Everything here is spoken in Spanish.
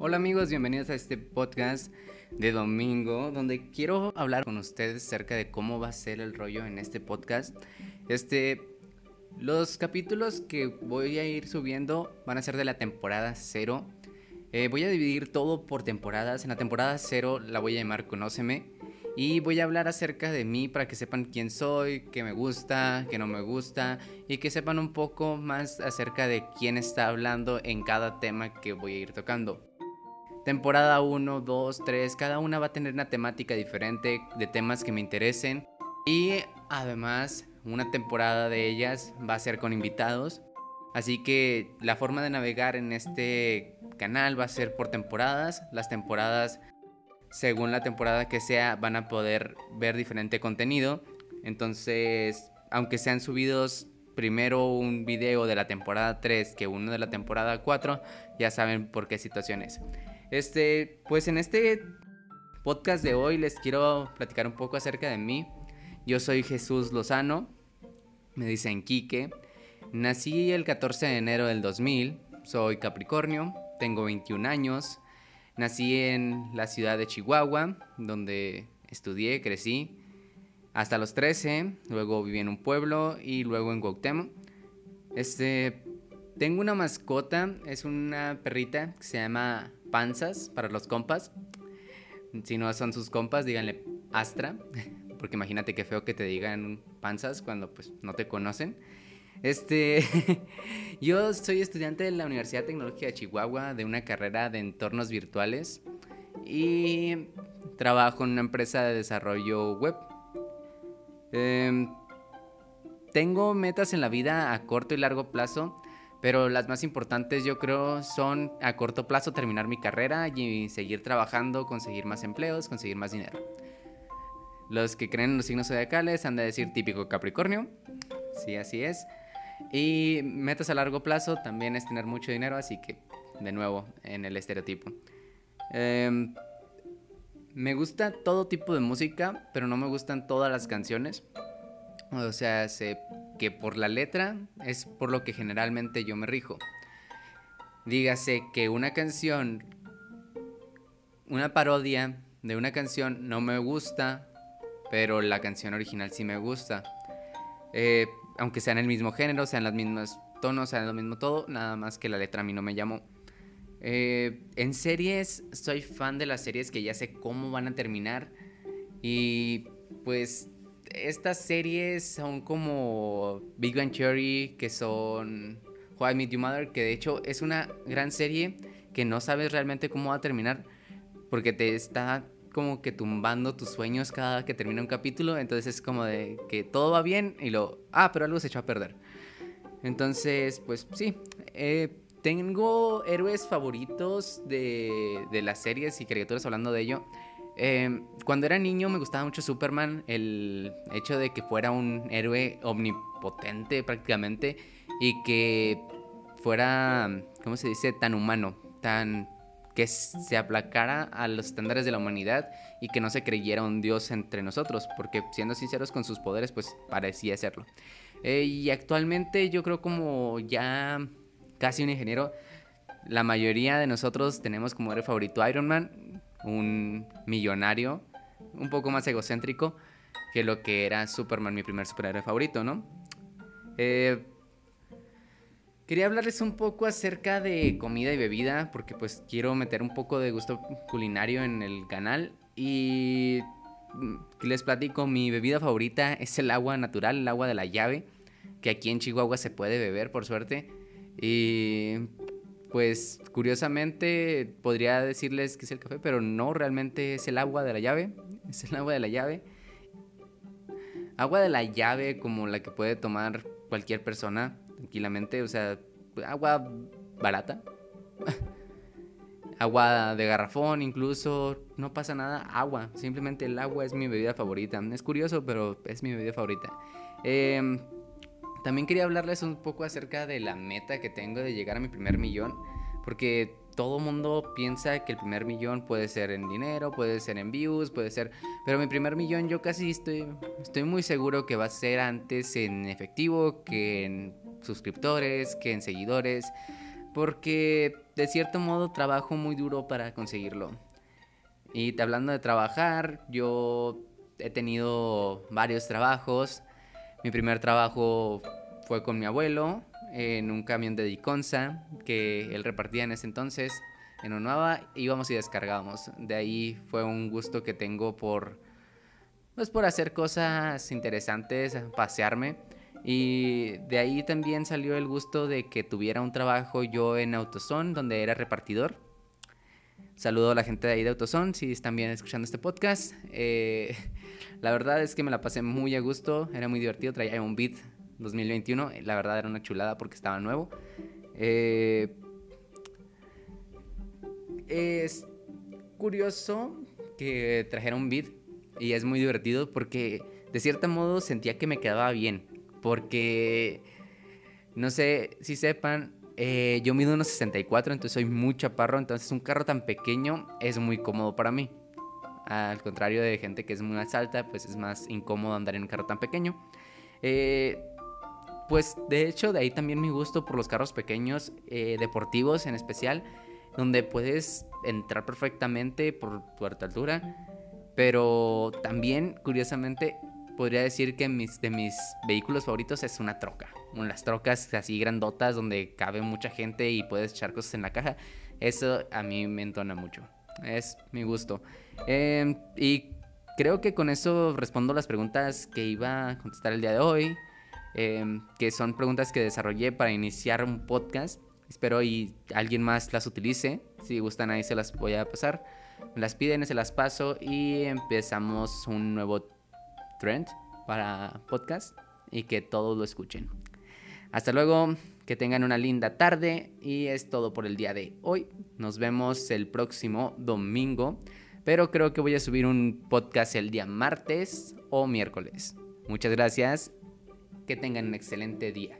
Hola amigos, bienvenidos a este podcast de domingo donde quiero hablar con ustedes acerca de cómo va a ser el rollo en este podcast. Este, los capítulos que voy a ir subiendo van a ser de la temporada 0. Eh, voy a dividir todo por temporadas. En la temporada 0 la voy a llamar Conóceme. Y voy a hablar acerca de mí para que sepan quién soy, qué me gusta, qué no me gusta y que sepan un poco más acerca de quién está hablando en cada tema que voy a ir tocando. Temporada 1, 2, 3, cada una va a tener una temática diferente de temas que me interesen. Y además, una temporada de ellas va a ser con invitados. Así que la forma de navegar en este canal va a ser por temporadas. Las temporadas, según la temporada que sea, van a poder ver diferente contenido. Entonces, aunque sean subidos primero un video de la temporada 3 que uno de la temporada 4, ya saben por qué situaciones. Este, pues en este podcast de hoy les quiero platicar un poco acerca de mí. Yo soy Jesús Lozano, me dicen Quique. Nací el 14 de enero del 2000, soy Capricornio, tengo 21 años. Nací en la ciudad de Chihuahua, donde estudié, crecí hasta los 13, luego viví en un pueblo y luego en Cuauhtémoc. Este, tengo una mascota, es una perrita que se llama panzas para los compas. Si no son sus compas, díganle Astra, porque imagínate qué feo que te digan panzas cuando pues no te conocen. Este, yo soy estudiante de la Universidad Tecnológica de Chihuahua de una carrera de entornos virtuales y trabajo en una empresa de desarrollo web. Em, tengo metas en la vida a corto y largo plazo pero las más importantes yo creo son a corto plazo terminar mi carrera y seguir trabajando, conseguir más empleos, conseguir más dinero. Los que creen en los signos zodiacales han de decir típico Capricornio, sí, así es. Y metas a largo plazo también es tener mucho dinero, así que de nuevo en el estereotipo. Em, me gusta todo tipo de música, pero no me gustan todas las canciones. O sea, sé que por la letra es por lo que generalmente yo me rijo. Dígase que una canción, una parodia de una canción no me gusta, pero la canción original sí me gusta. Eh, aunque sean el mismo género, sean los mismos tonos, sean lo mismo todo, nada más que la letra a mí no me llamó. Eh, en series, soy fan de las series que ya sé cómo van a terminar. Y pues estas series son como Big Bang Theory, que son How I Your Mother, que de hecho es una gran serie que no sabes realmente cómo va a terminar, porque te está como que tumbando tus sueños cada que termina un capítulo, entonces es como de que todo va bien y lo, ah, pero algo se echó a perder. Entonces, pues sí, eh, tengo héroes favoritos de, de las series y caricaturas hablando de ello. Em, cuando era niño me gustaba mucho Superman, el hecho de que fuera un héroe omnipotente prácticamente y que fuera, ¿cómo se dice?, tan humano, tan que se aplacara a los estándares de la humanidad y que no se creyera un dios entre nosotros, porque siendo sinceros con sus poderes, pues parecía serlo. Eh, y actualmente yo creo como ya casi un ingeniero, la mayoría de nosotros tenemos como héroe favorito Iron Man, un millonario, un poco más egocéntrico que lo que era Superman, mi primer superhéroe favorito, ¿no? Eh, quería hablarles un poco acerca de comida y bebida, porque pues quiero meter un poco de gusto culinario en el canal y les platico, mi bebida favorita es el agua natural, el agua de la llave, que aquí en Chihuahua se puede beber, por suerte. Y pues curiosamente podría decirles que es el café, pero no, realmente es el agua de la llave. Es el agua de la llave. Agua de la llave como la que puede tomar cualquier persona tranquilamente, o sea, agua barata. agua de garrafón incluso, no pasa nada, agua, simplemente el agua es mi bebida favorita. Es curioso, pero es mi bebida favorita. Eh, también quería hablarles un poco acerca de la meta que tengo de llegar a mi primer millón, porque todo mundo piensa que el primer millón puede ser en dinero, puede ser en views, puede ser, pero mi primer millón yo casi estoy estoy muy seguro que va a ser antes en efectivo que en suscriptores, que en seguidores. porque de cierto modo trabajo muy duro para conseguirlo. Y hablando de trabajar, yo he tenido varios trabajos. Mi primer trabajo fue con mi abuelo en un camión de Diconsa que él repartía en ese entonces en Onuava. Íbamos y descargábamos. De ahí fue un gusto que tengo por, pues, por hacer cosas interesantes, pasearme. Y de ahí también salió el gusto de que tuviera un trabajo yo en Autoson, donde era repartidor. Saludo a la gente de ahí de Autoson, si están bien escuchando este podcast. Eh, la verdad es que me la pasé muy a gusto, era muy divertido, traía un beat 2021, la verdad era una chulada porque estaba nuevo. Eh, es curioso que trajera un beat y es muy divertido porque de cierto modo sentía que me quedaba bien. Porque, no sé si sepan, eh, yo mido unos 64, entonces soy muy chaparro, entonces un carro tan pequeño es muy cómodo para mí. Al contrario de gente que es muy más alta, pues es más incómodo andar en un carro tan pequeño. Eh, pues de hecho de ahí también mi gusto por los carros pequeños, eh, deportivos en especial, donde puedes entrar perfectamente por tu altura, pero también curiosamente podría decir que mis, de mis vehículos favoritos es una troca. Las trocas así grandotas donde cabe mucha gente y puedes echar cosas en la caja. Eso a mí me entona mucho. Es mi gusto. Em, y creo que con eso respondo las preguntas que iba a contestar el día de hoy. Em, que son preguntas que desarrollé para iniciar un podcast. Espero y alguien más las utilice. Si gustan ahí se las voy a pasar. Las piden, se las paso y empezamos un nuevo trend para podcast y que todos lo escuchen. Hasta luego, que tengan una linda tarde y es todo por el día de hoy. Nos vemos el próximo domingo, pero creo que voy a subir un podcast el día martes o miércoles. Muchas gracias, que tengan un excelente día.